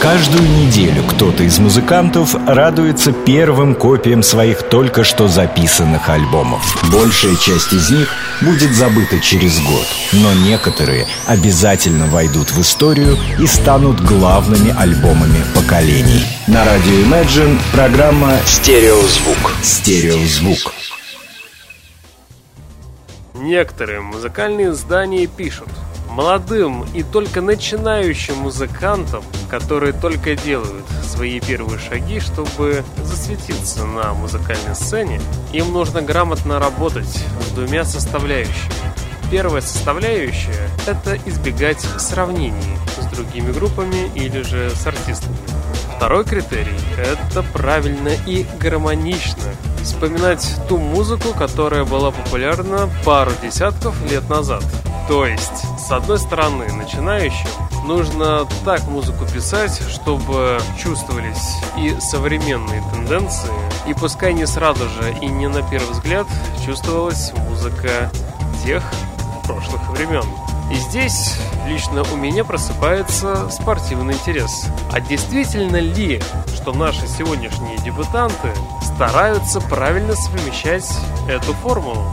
Каждую неделю кто-то из музыкантов радуется первым копиям своих только что записанных альбомов. Большая часть из них будет забыта через год, но некоторые обязательно войдут в историю и станут главными альбомами поколений. На радио Imagine программа «Стереозвук». «Стереозвук». Некоторые музыкальные издания пишут – молодым и только начинающим музыкантам, которые только делают свои первые шаги, чтобы засветиться на музыкальной сцене, им нужно грамотно работать с двумя составляющими. Первая составляющая – это избегать сравнений с другими группами или же с артистами. Второй критерий – это правильно и гармонично вспоминать ту музыку, которая была популярна пару десятков лет назад. То есть, с одной стороны, начинающим нужно так музыку писать, чтобы чувствовались и современные тенденции, и пускай не сразу же и не на первый взгляд чувствовалась музыка тех прошлых времен. И здесь лично у меня просыпается спортивный интерес. А действительно ли, что наши сегодняшние дебютанты стараются правильно совмещать эту формулу?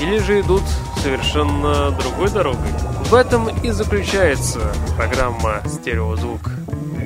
Или же идут совершенно другой дорогой? В этом и заключается программа «Стереозвук»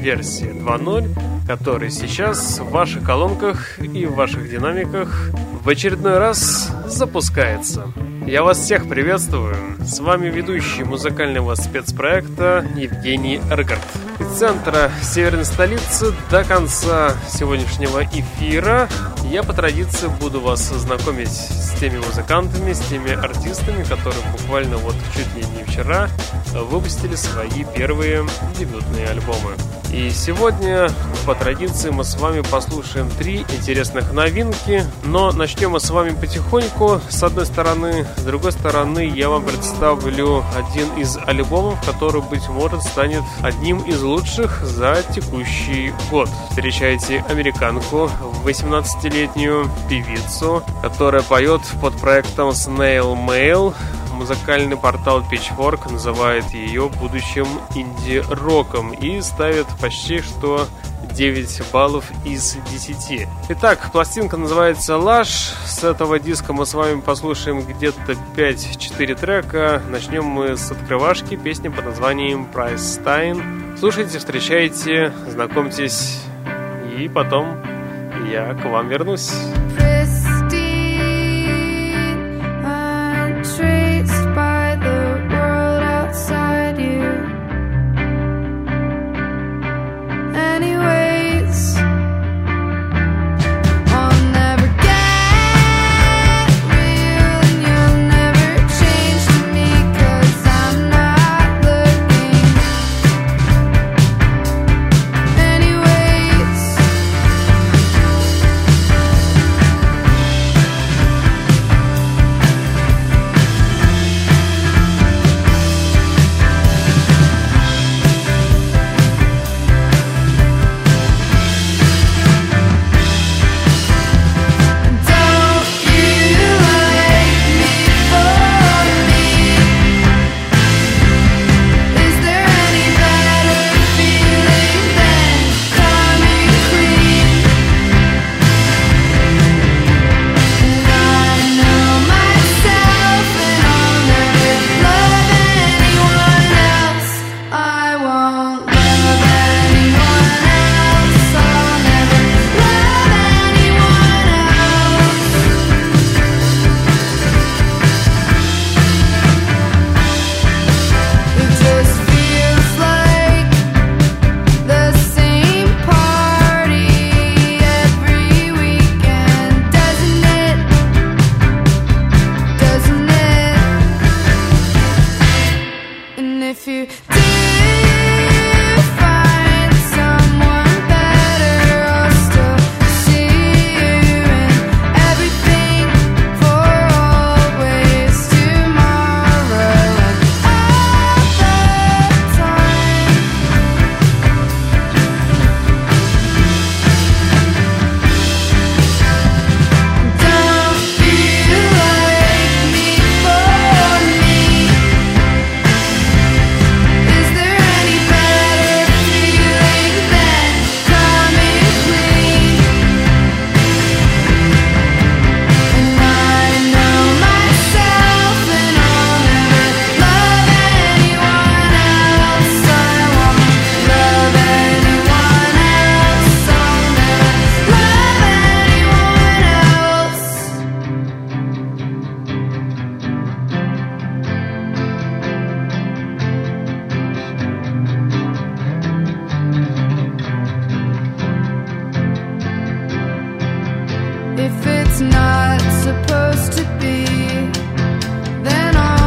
версии 2.0, которая сейчас в ваших колонках и в ваших динамиках в очередной раз запускается. Я вас всех приветствую. С вами ведущий музыкального спецпроекта Евгений Эргард. Из центра северной столицы до конца сегодняшнего эфира я по традиции буду вас знакомить с теми музыкантами, с теми артистами, которые буквально вот чуть ли не вчера выпустили свои первые дебютные альбомы. И сегодня, по традиции, мы с вами послушаем три интересных новинки, но начнем мы с вами потихоньку, с одной стороны. С другой стороны, я вам представлю один из альбомов, который, быть может, станет одним из лучших за текущий год. Встречайте американку, 18-летнюю певицу, которая поет под проектом Snail Mail, музыкальный портал Pitchfork называет ее будущим инди-роком и ставит почти что 9 баллов из 10. Итак, пластинка называется «Лаш». С этого диска мы с вами послушаем где-то 5-4 трека. Начнем мы с открывашки песни под названием «Price Stein». Слушайте, встречайте, знакомьтесь, и потом я к вам вернусь. if it's not supposed to be, then I'll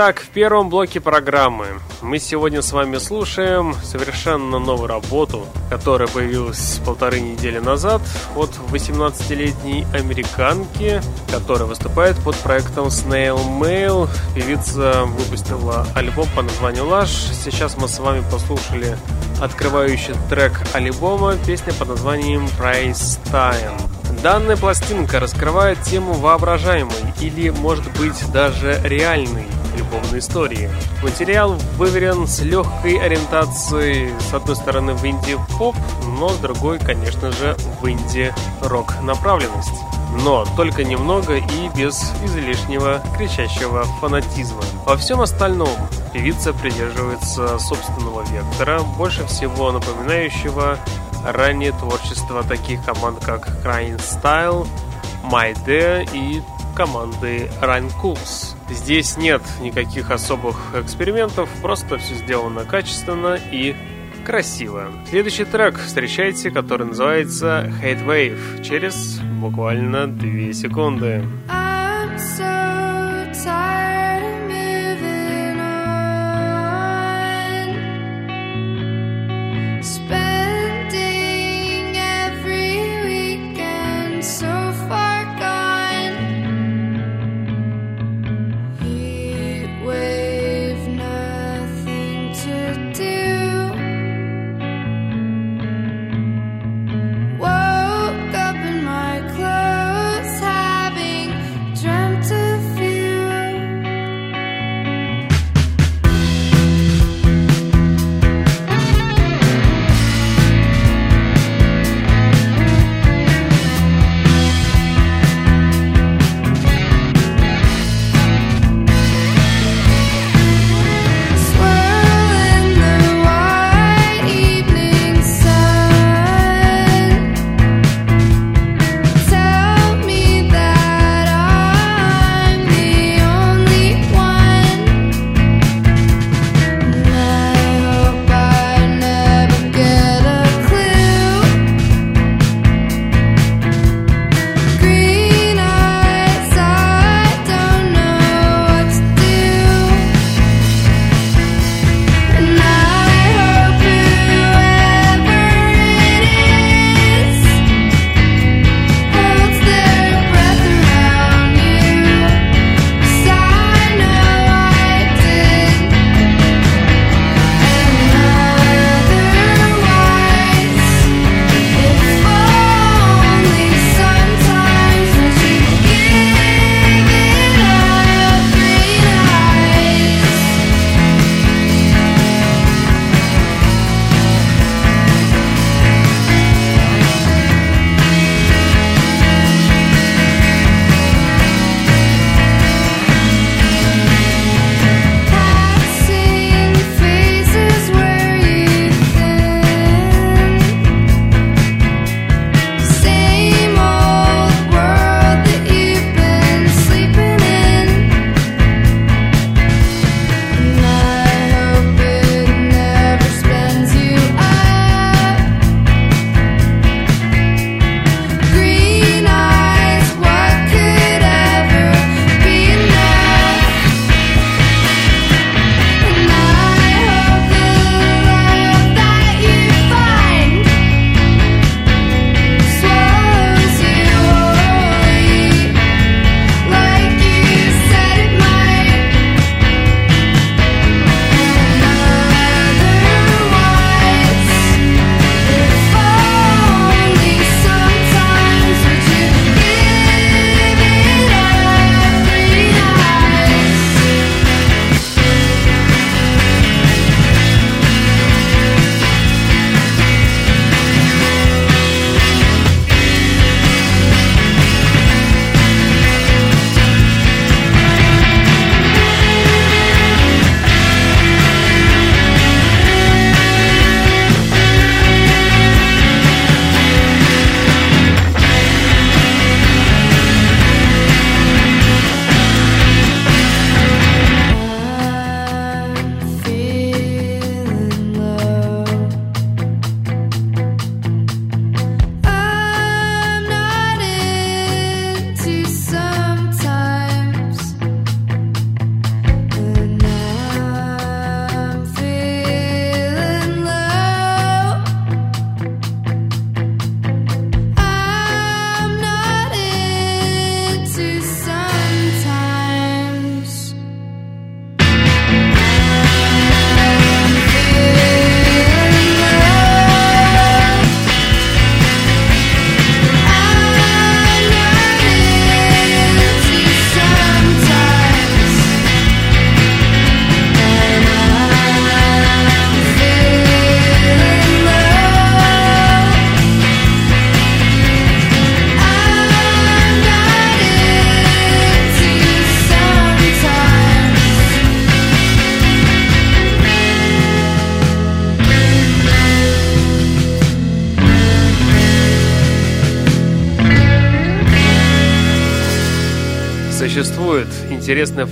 Итак, в первом блоке программы мы сегодня с вами слушаем совершенно новую работу, которая появилась полторы недели назад от 18-летней американки, которая выступает под проектом Snail Mail. Певица выпустила альбом по названию Lush. Сейчас мы с вами послушали открывающий трек альбома, песня под названием Price Time. Данная пластинка раскрывает тему воображаемой или, может быть, даже реальной любовной истории. Материал выверен с легкой ориентацией, с одной стороны, в инди-поп, но с другой, конечно же, в инди-рок направленность. Но только немного и без излишнего кричащего фанатизма. Во всем остальном певица придерживается собственного вектора, больше всего напоминающего раннее творчество таких команд, как Crying Style, My Day и команды Cools. Здесь нет никаких особых экспериментов, просто все сделано качественно и красиво. Следующий трек встречайте, который называется Hate Wave, через буквально 2 секунды. I'm so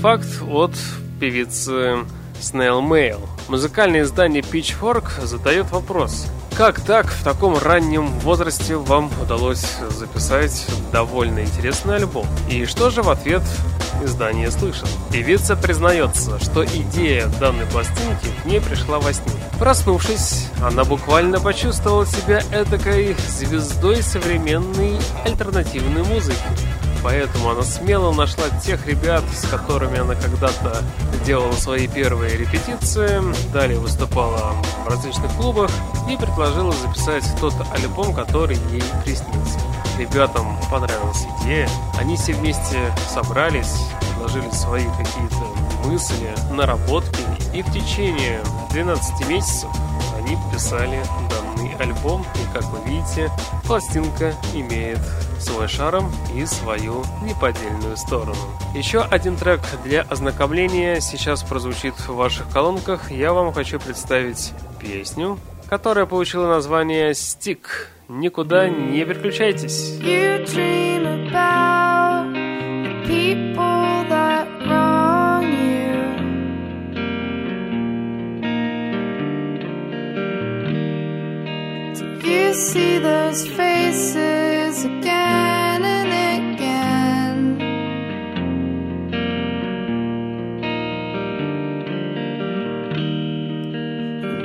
факт от певицы Snail Mail. Музыкальное издание Pitchfork задает вопрос. Как так в таком раннем возрасте вам удалось записать довольно интересный альбом? И что же в ответ издание слышит? Певица признается, что идея данной пластинки к пришла во сне. Проснувшись, она буквально почувствовала себя эдакой звездой современной альтернативной музыки поэтому она смело нашла тех ребят, с которыми она когда-то делала свои первые репетиции, далее выступала в различных клубах и предложила записать тот альбом, который ей приснился. Ребятам понравилась идея, они все вместе собрались, предложили свои какие-то мысли, наработки, и в течение 12 месяцев они писали данный альбом, и как вы видите, пластинка имеет свой шарм и свою неподдельную сторону. Еще один трек для ознакомления сейчас прозвучит в ваших колонках. Я вам хочу представить песню, которая получила название «Стик». Никуда не переключайтесь. You dream about see those faces again and again.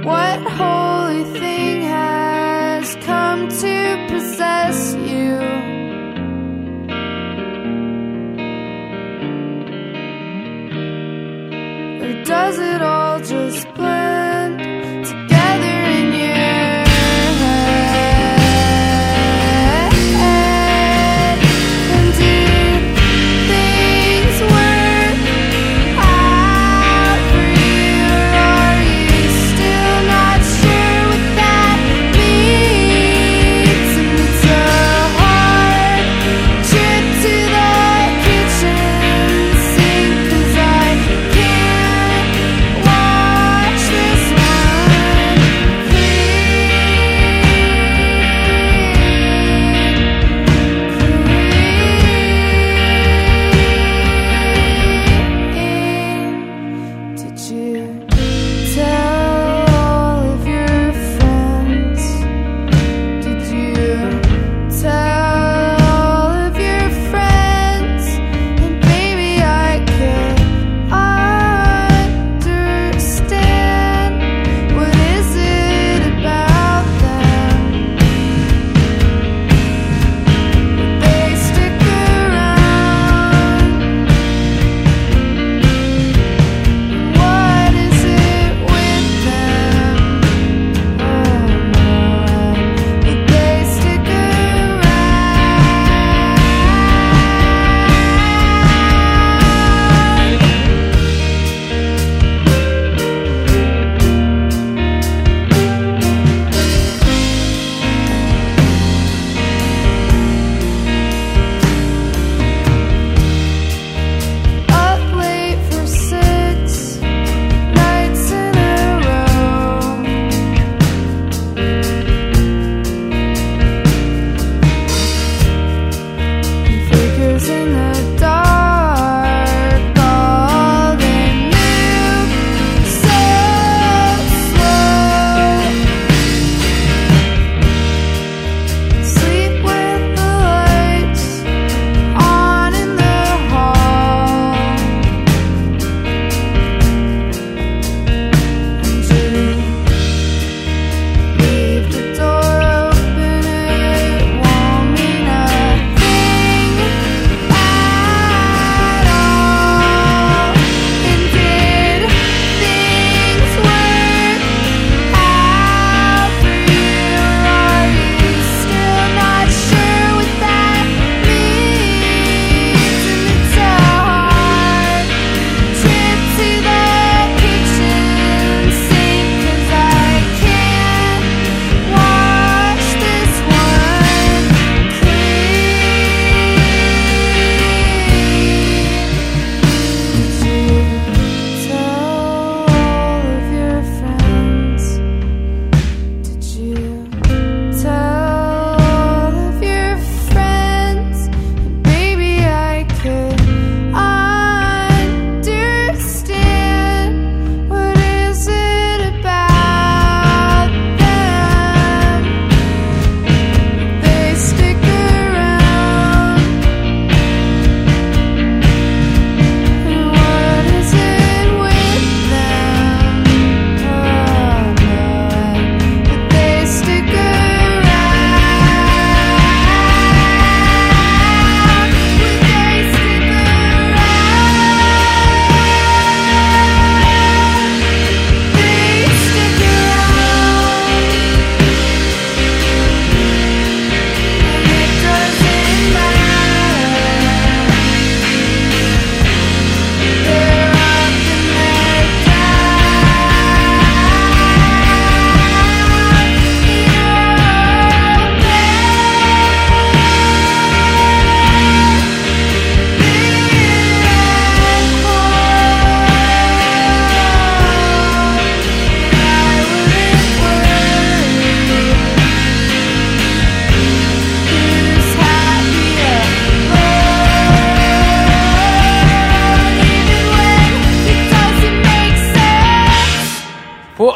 What holy thing has come to possess you? Or does it all just play?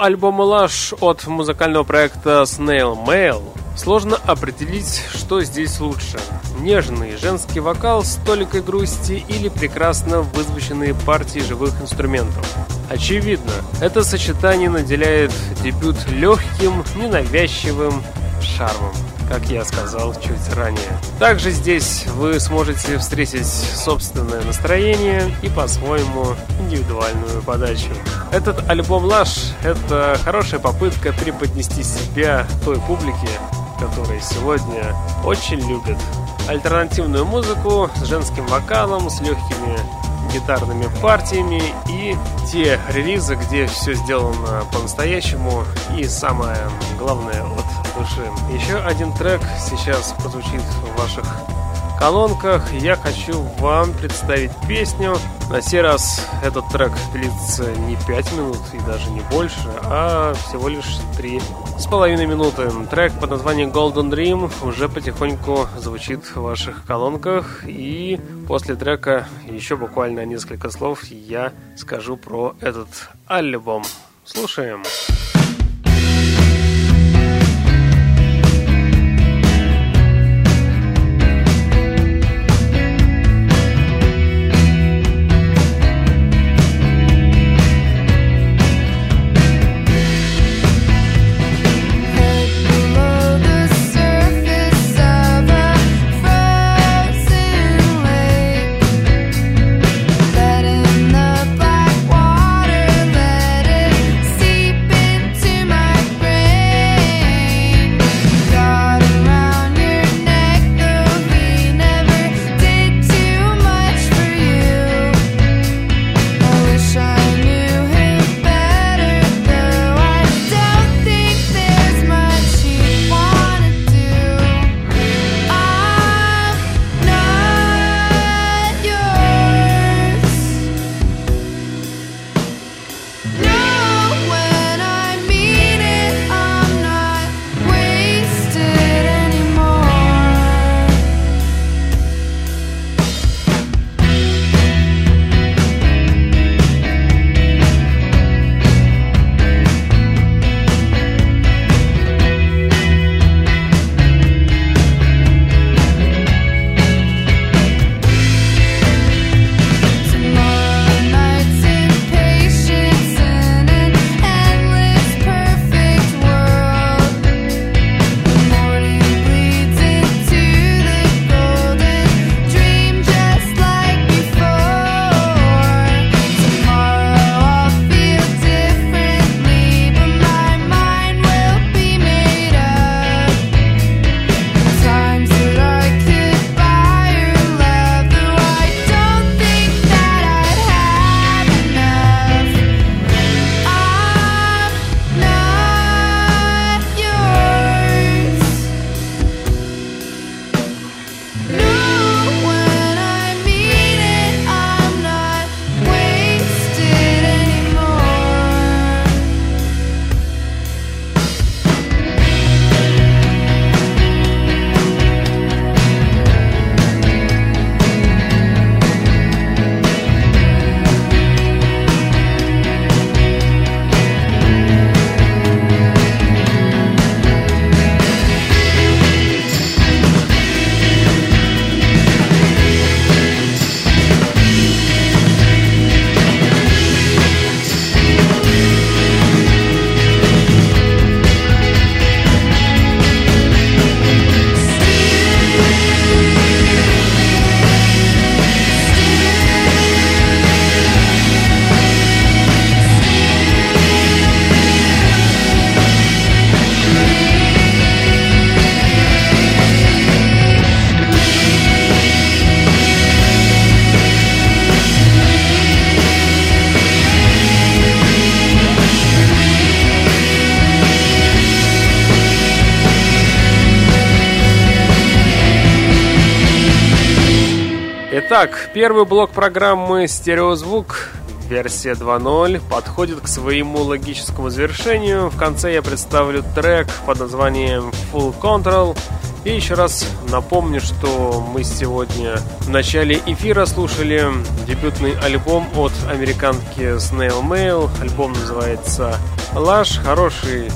Альбома Lush от музыкального проекта Snail Mail сложно определить, что здесь лучше. Нежный женский вокал с толикой грусти или прекрасно вызвученные партии живых инструментов. Очевидно, это сочетание наделяет дебют легким, ненавязчивым шармом как я сказал чуть ранее. Также здесь вы сможете встретить собственное настроение и по-своему индивидуальную подачу. Этот альбом «Лаш» — это хорошая попытка преподнести себя той публике, которая сегодня очень любит альтернативную музыку с женским вокалом, с легкими гитарными партиями и те релизы, где все сделано по-настоящему и самое главное от души. Еще один трек сейчас прозвучит в ваших колонках я хочу вам представить песню. На сей раз этот трек длится не 5 минут и даже не больше, а всего лишь 3 с половиной минуты. Трек под названием Golden Dream уже потихоньку звучит в ваших колонках. И после трека еще буквально несколько слов я скажу про этот альбом. Слушаем. Слушаем. Первый блок программы «Стереозвук» версия 2.0 подходит к своему логическому завершению. В конце я представлю трек под названием Full Control. И еще раз напомню, что мы сегодня в начале эфира слушали дебютный альбом от американки Snail Mail. Альбом называется Lush. Хороший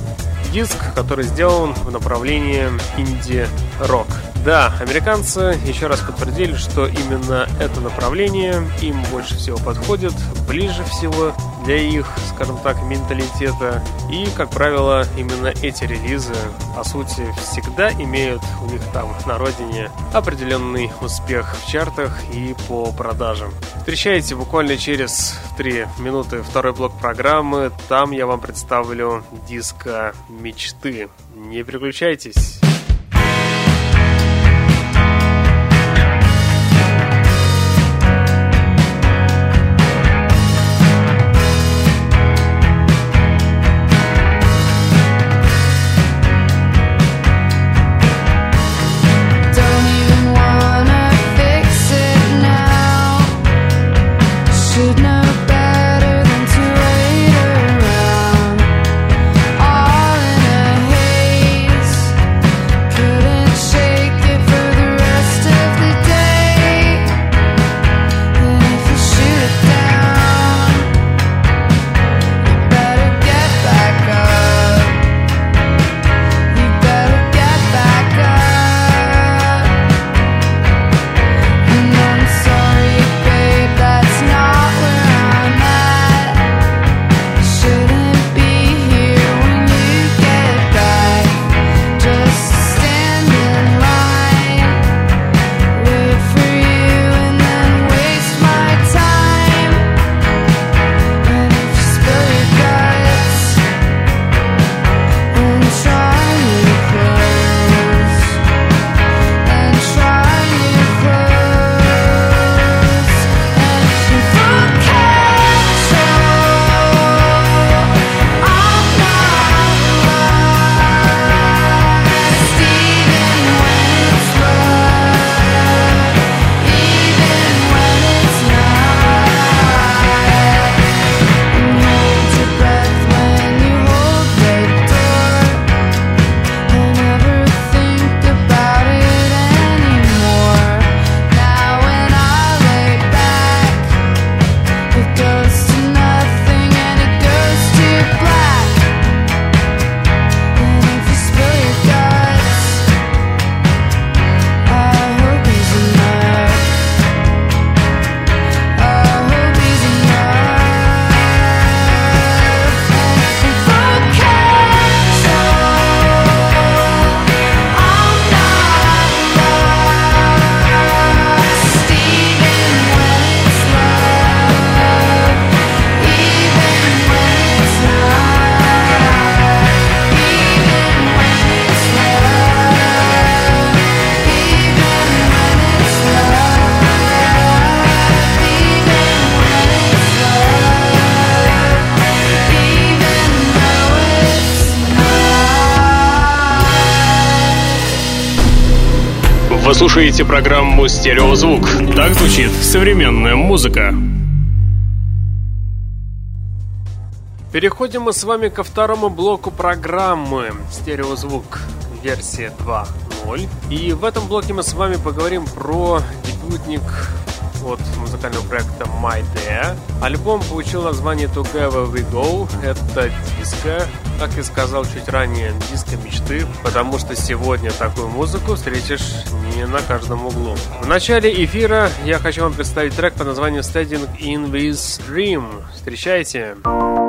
диск, который сделан в направлении инди-рок. Да, американцы еще раз подтвердили, что именно это направление им больше всего подходит, ближе всего для их, скажем так, менталитета. И, как правило, именно эти релизы, по сути, всегда имеют у них там на родине определенный успех в чартах и по продажам. Встречайте буквально через 3 минуты второй блок программы. Там я вам представлю диско мечты. Не переключайтесь. Слушаете программу «Стереозвук». Так звучит современная музыка. Переходим мы с вами ко второму блоку программы «Стереозвук» версия 2.0. И в этом блоке мы с вами поговорим про дебютник от музыкального проекта My Day. Альбом получил название Together We Go. Это диско, как и сказал чуть ранее, диско мечты, потому что сегодня такую музыку встретишь не на каждом углу. В начале эфира я хочу вам представить трек под названием Standing in This Dream. Встречайте! Встречайте!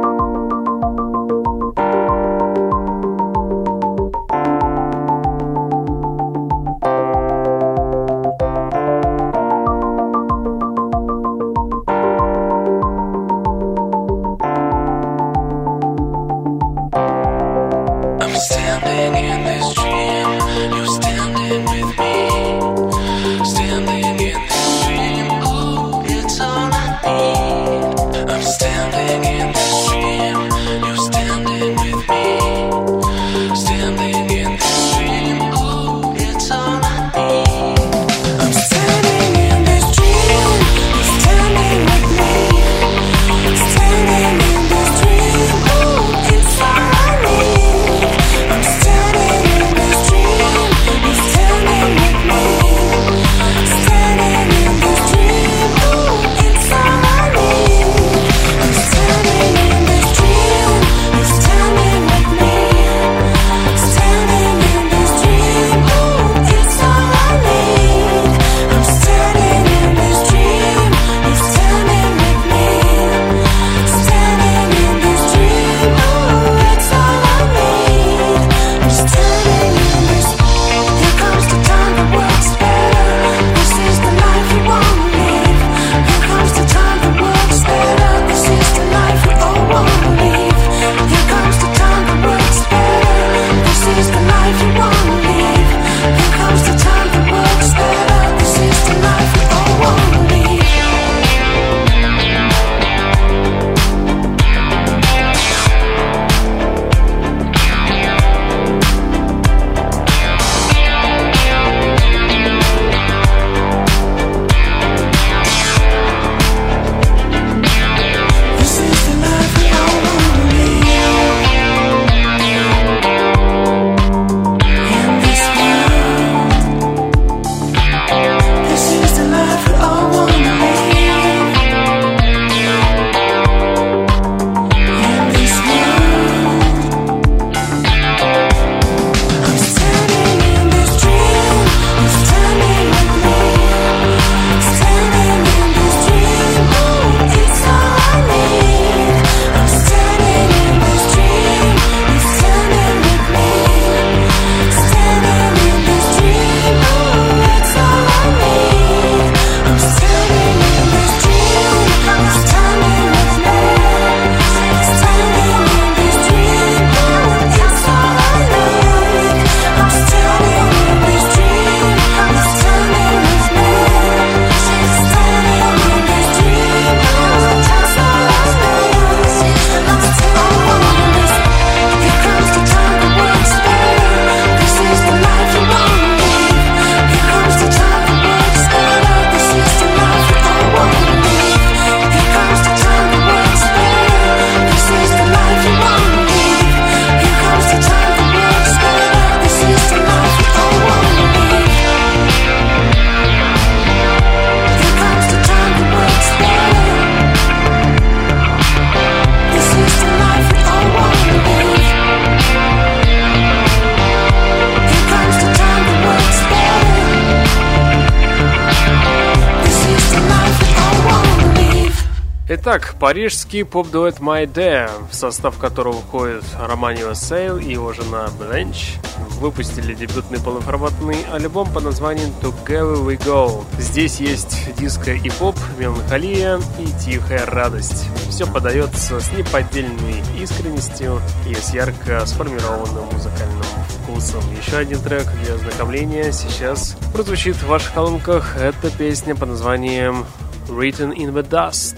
Итак, парижский поп-дуэт My Day, в состав которого входит Романио Сейл и его жена Бленч, выпустили дебютный полноформатный альбом под названием Together We Go. Здесь есть диско и поп, меланхолия и тихая радость. Все подается с неподдельной искренностью и с ярко сформированным музыкальным вкусом. Еще один трек для ознакомления сейчас прозвучит в ваших колонках. Это песня под названием Written in the Dust.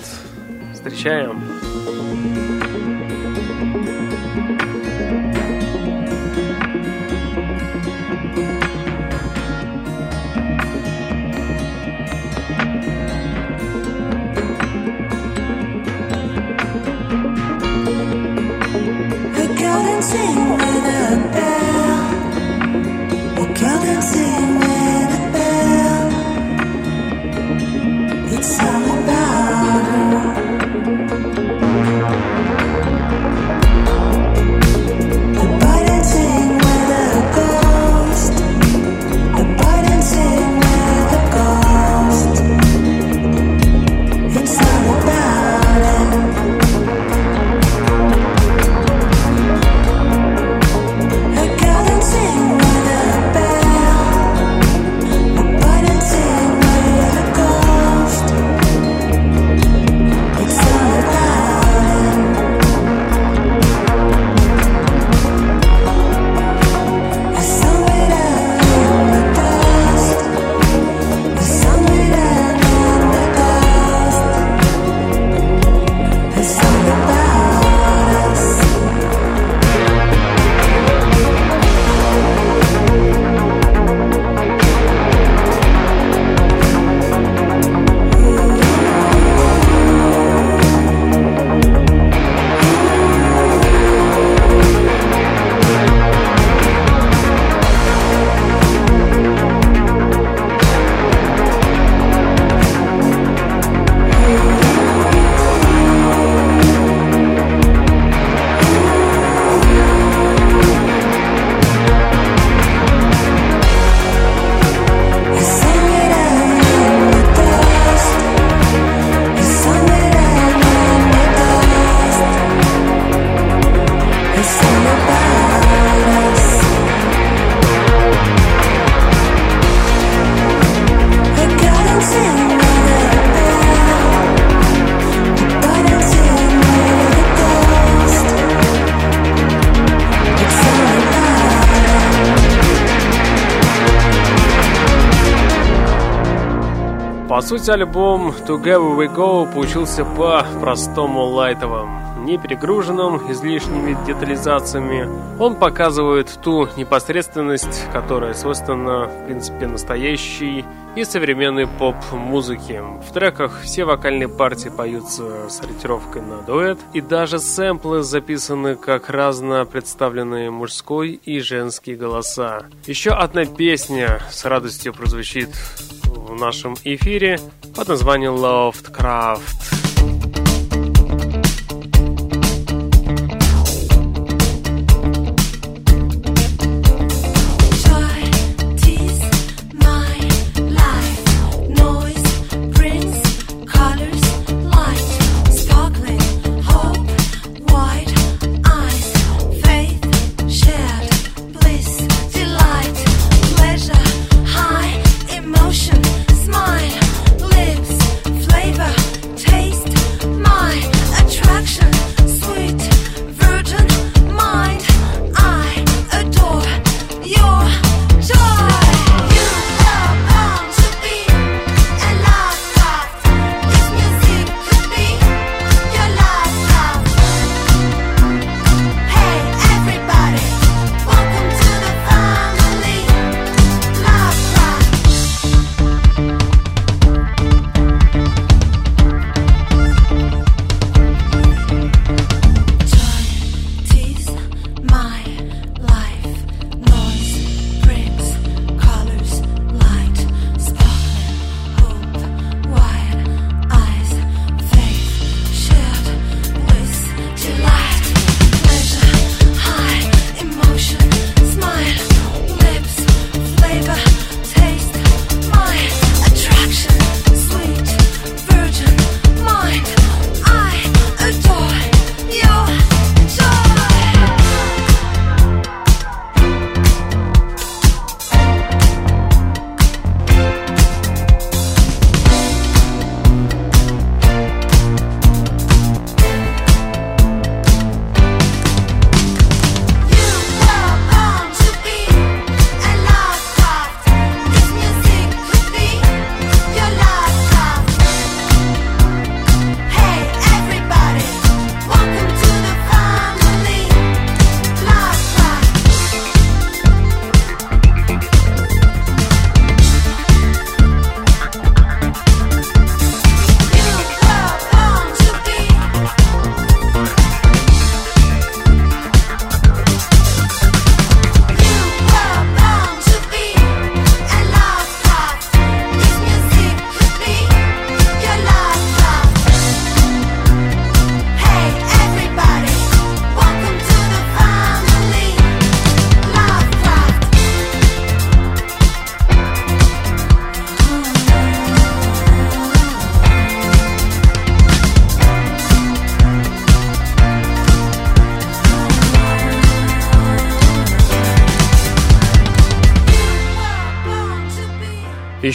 Встречаем! Сути, альбом Together We Go получился по-простому лайтовым, не перегруженным излишними детализациями. Он показывает ту непосредственность, которая свойственна, в принципе, настоящей и современной поп-музыке. В треках все вокальные партии поются с ориентировкой на дуэт, и даже сэмплы записаны как разно представленные мужской и женский голоса. Еще одна песня с радостью прозвучит нашем эфире под названием Lovecraft.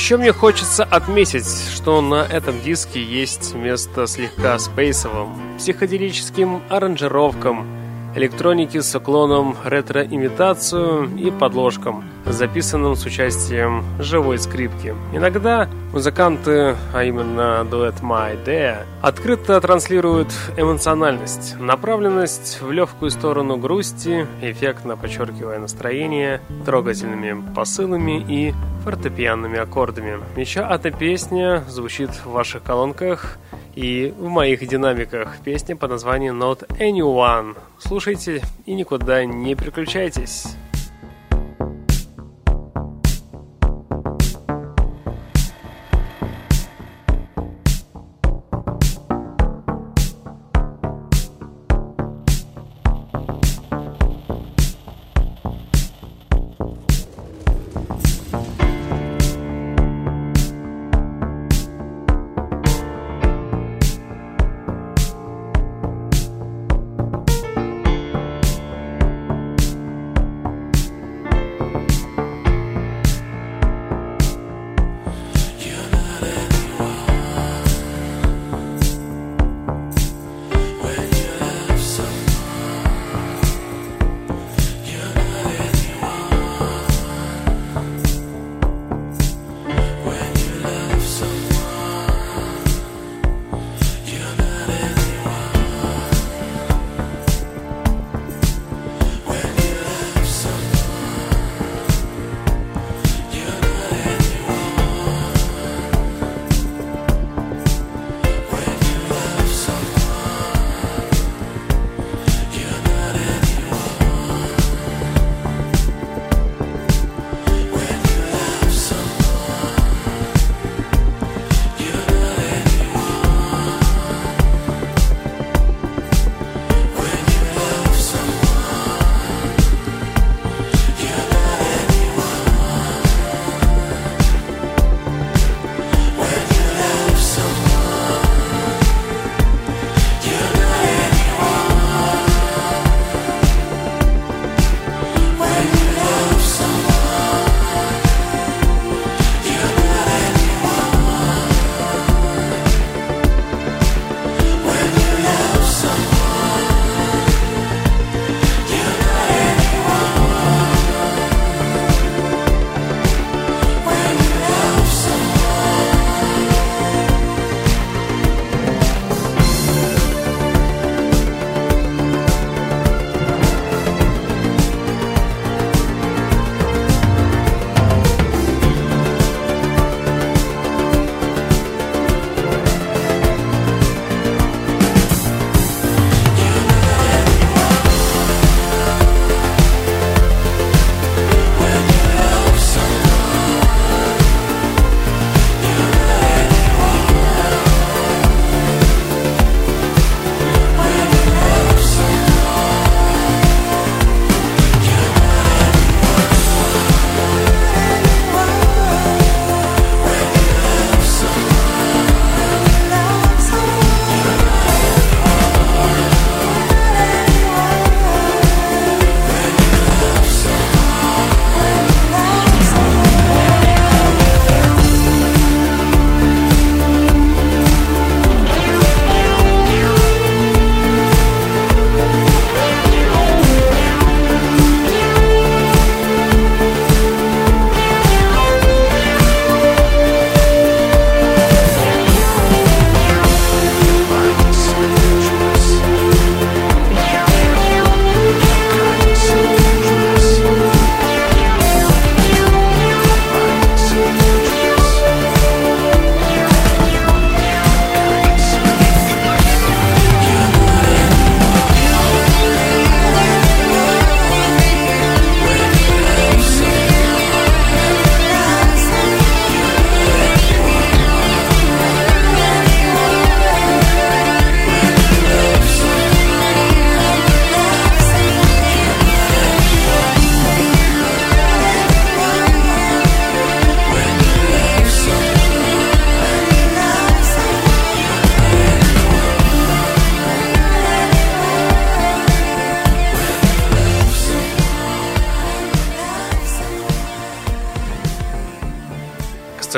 Еще мне хочется отметить, что на этом диске есть место слегка спейсовым, психоделическим аранжировкам, электроники с уклоном ретро-имитацию и подложкам, записанным с участием живой скрипки. Иногда музыканты, а именно дуэт My Day, открыто транслируют эмоциональность, направленность в легкую сторону грусти, эффектно подчеркивая настроение трогательными посылами и фортепианными аккордами. Еще одна песня звучит в ваших колонках и в моих динамиках. Песня под названием Not Anyone. Слушайте и никуда не переключайтесь.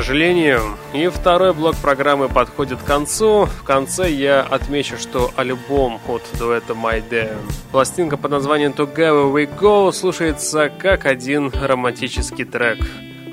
Сожалению. И второй блок программы подходит к концу. В конце я отмечу, что альбом от дуэта My Day, пластинка под названием Together We Go, слушается как один романтический трек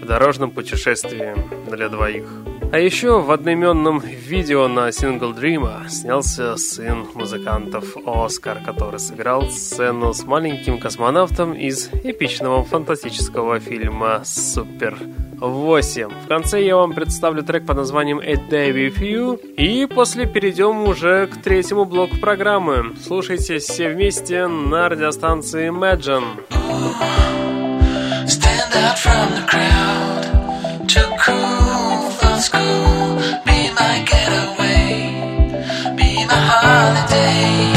в дорожном путешествии для двоих. А еще в одноименном видео на сингл Дрима снялся сын музыкантов Оскар, который сыграл сцену с маленьким космонавтом из эпичного фантастического фильма «Супер 8. В конце я вам представлю трек под названием A Day With You, и после перейдем уже к третьему блоку программы. Слушайте все вместе на радиостанции Imagine. Stand out from the crowd, too cool school, be my getaway, be my holiday.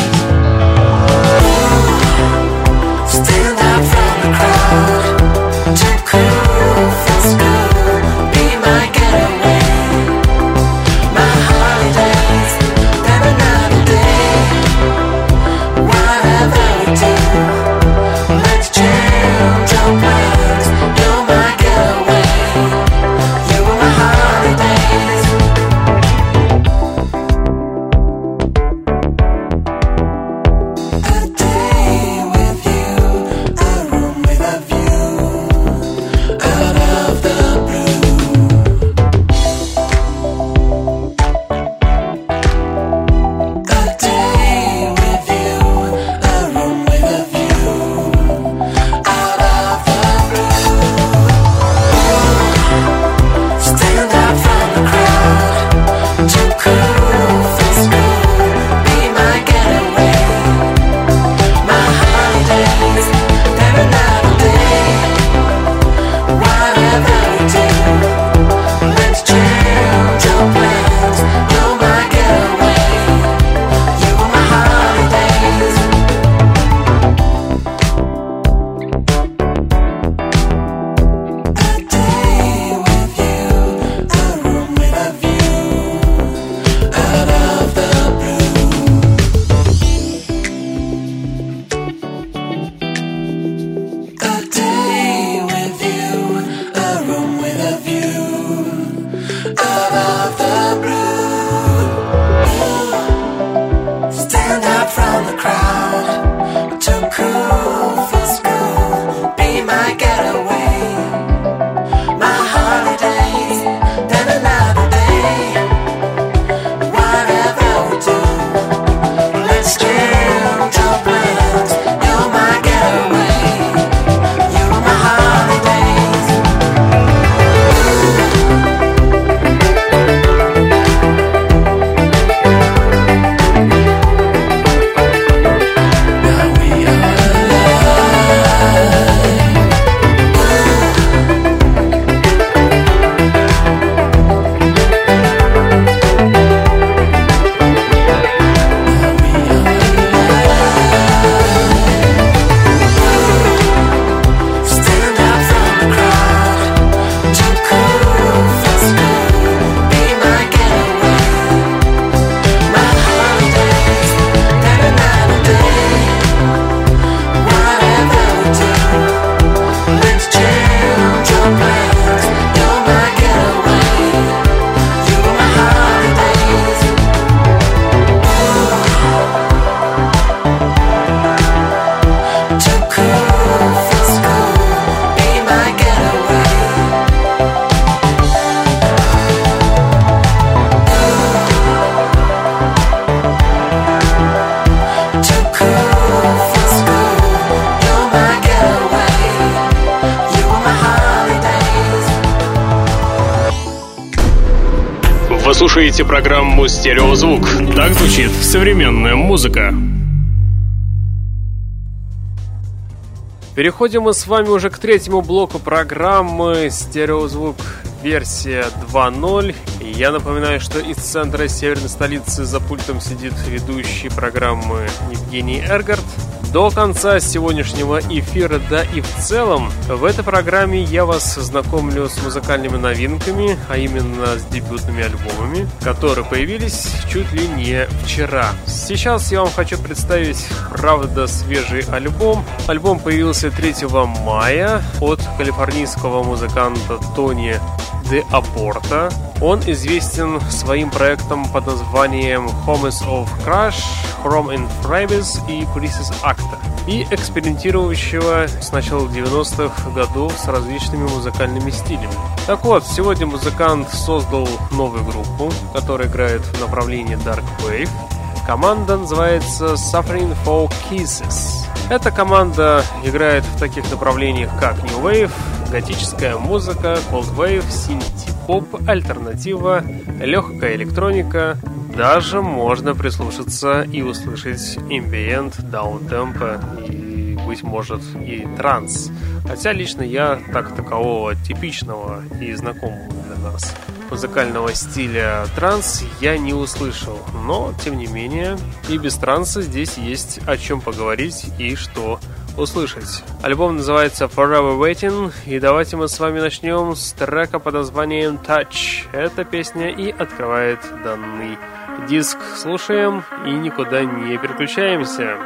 «Стереозвук». Так звучит современная музыка. Переходим мы с вами уже к третьему блоку программы «Стереозвук» версия 2.0. Я напоминаю, что из центра северной столицы за пультом сидит ведущий программы Евгений Эргард. До конца сегодняшнего эфира, да и в целом, в этой программе я вас знакомлю с музыкальными новинками, а именно с дебютными альбомами, которые появились чуть ли не вчера. Сейчас я вам хочу представить, правда, свежий альбом. Альбом появился 3 мая от калифорнийского музыканта Тони де Апорта. Он известен своим проектом под названием Homes of Crash, Chrome and Fravis и Crisis Acta и экспериментирующего с начала 90-х годов с различными музыкальными стилями. Так вот, сегодня музыкант создал новую группу, которая играет в направлении Dark Wave. Команда называется Suffering for Kisses. Эта команда играет в таких направлениях, как New Wave, готическая музыка, Cold Wave, синти-поп, альтернатива, легкая электроника. Даже можно прислушаться и услышать ambient, даунтемпо и, быть может, и транс. Хотя лично я так такового типичного и знакомого для нас музыкального стиля транс я не услышал, но, тем не менее, и без транса здесь есть о чем поговорить и что услышать. Альбом называется Forever Waiting, и давайте мы с вами начнем с трека под названием Touch. Эта песня и открывает данный диск. Слушаем и никуда не переключаемся.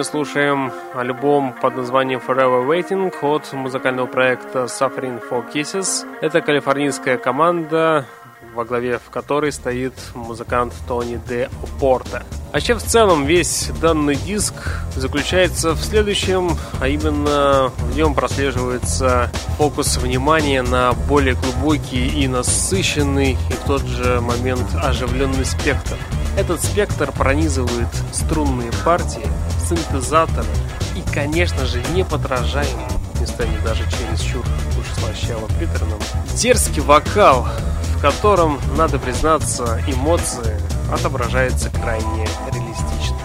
Вами слушаем альбом под названием Forever Waiting от музыкального проекта Suffering for Kisses. Это калифорнийская команда, во главе в которой стоит музыкант Тони Де Опорта. Вообще, в целом, весь данный диск заключается в следующем, а именно в нем прослеживается фокус внимания на более глубокий и насыщенный, и в тот же момент оживленный спектр. Этот спектр пронизывает струнные партии, синтезаторы и, конечно же, неподражаемый, местами даже чересчур уж слащаво приторным, дерзкий вокал, в котором, надо признаться, эмоции отображается крайне реалистично.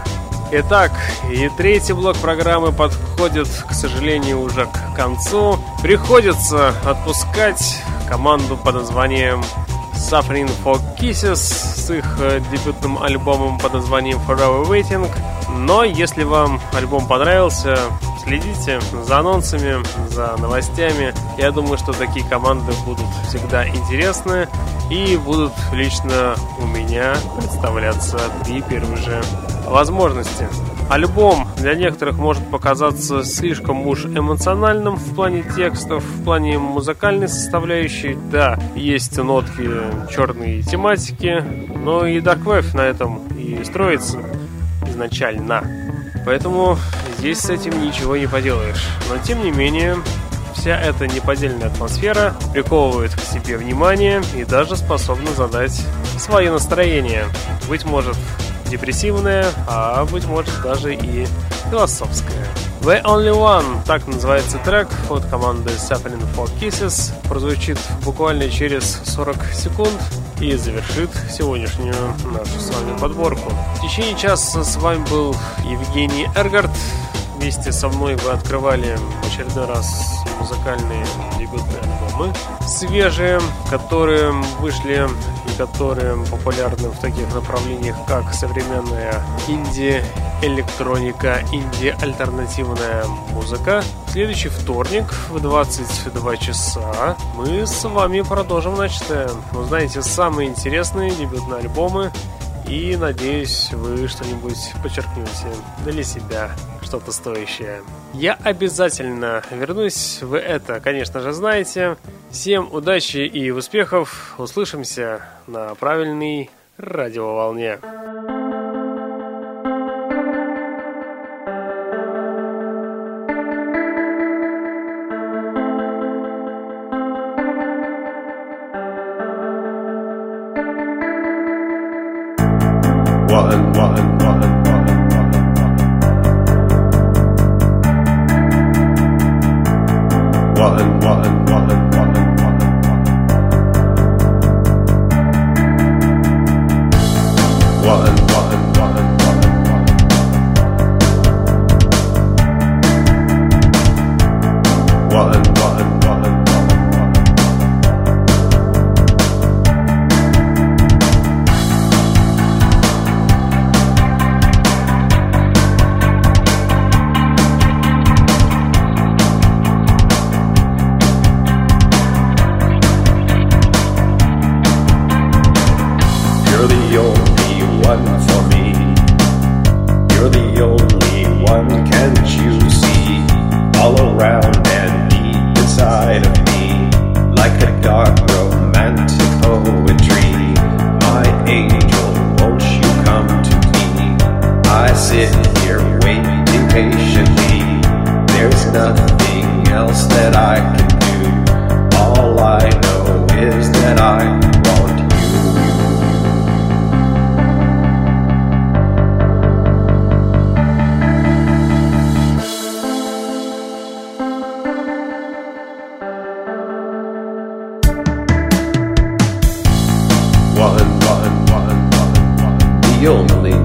Итак, и третий блок программы подходит, к сожалению, уже к концу. Приходится отпускать команду под названием Suffering for Kisses с их э, дебютным альбомом под названием Forever Waiting. Но если вам альбом понравился, следите за анонсами, за новостями. Я думаю, что такие команды будут всегда интересны и будут лично у меня представляться при первой же возможности. Альбом для некоторых может показаться слишком уж эмоциональным в плане текстов, в плане музыкальной составляющей. Да, есть нотки черной тематики, но и Dark Wave на этом и строится изначально. Поэтому здесь с этим ничего не поделаешь. Но тем не менее, вся эта неподдельная атмосфера приковывает к себе внимание и даже способна задать свое настроение. Быть может, депрессивное, а быть может даже и философское. The Only One, так называется трек от команды Suffering for Kisses, прозвучит буквально через 40 секунд и завершит сегодняшнюю нашу с вами подборку. В течение часа с вами был Евгений Эргард. Вместе со мной вы открывали в очередной раз музыкальные дебютные альбомы свежие, которые вышли которые популярны в таких направлениях, как современная инди, электроника, инди-альтернативная музыка. В следующий вторник в 22 часа мы с вами продолжим начатое. Узнаете самые интересные дебютные альбомы и надеюсь, вы что-нибудь подчеркнете для себя, что-то стоящее. Я обязательно вернусь, вы это, конечно же, знаете. Всем удачи и успехов. Услышимся на правильной радиоволне. one, one, one, one. one, one, one, one, one, the only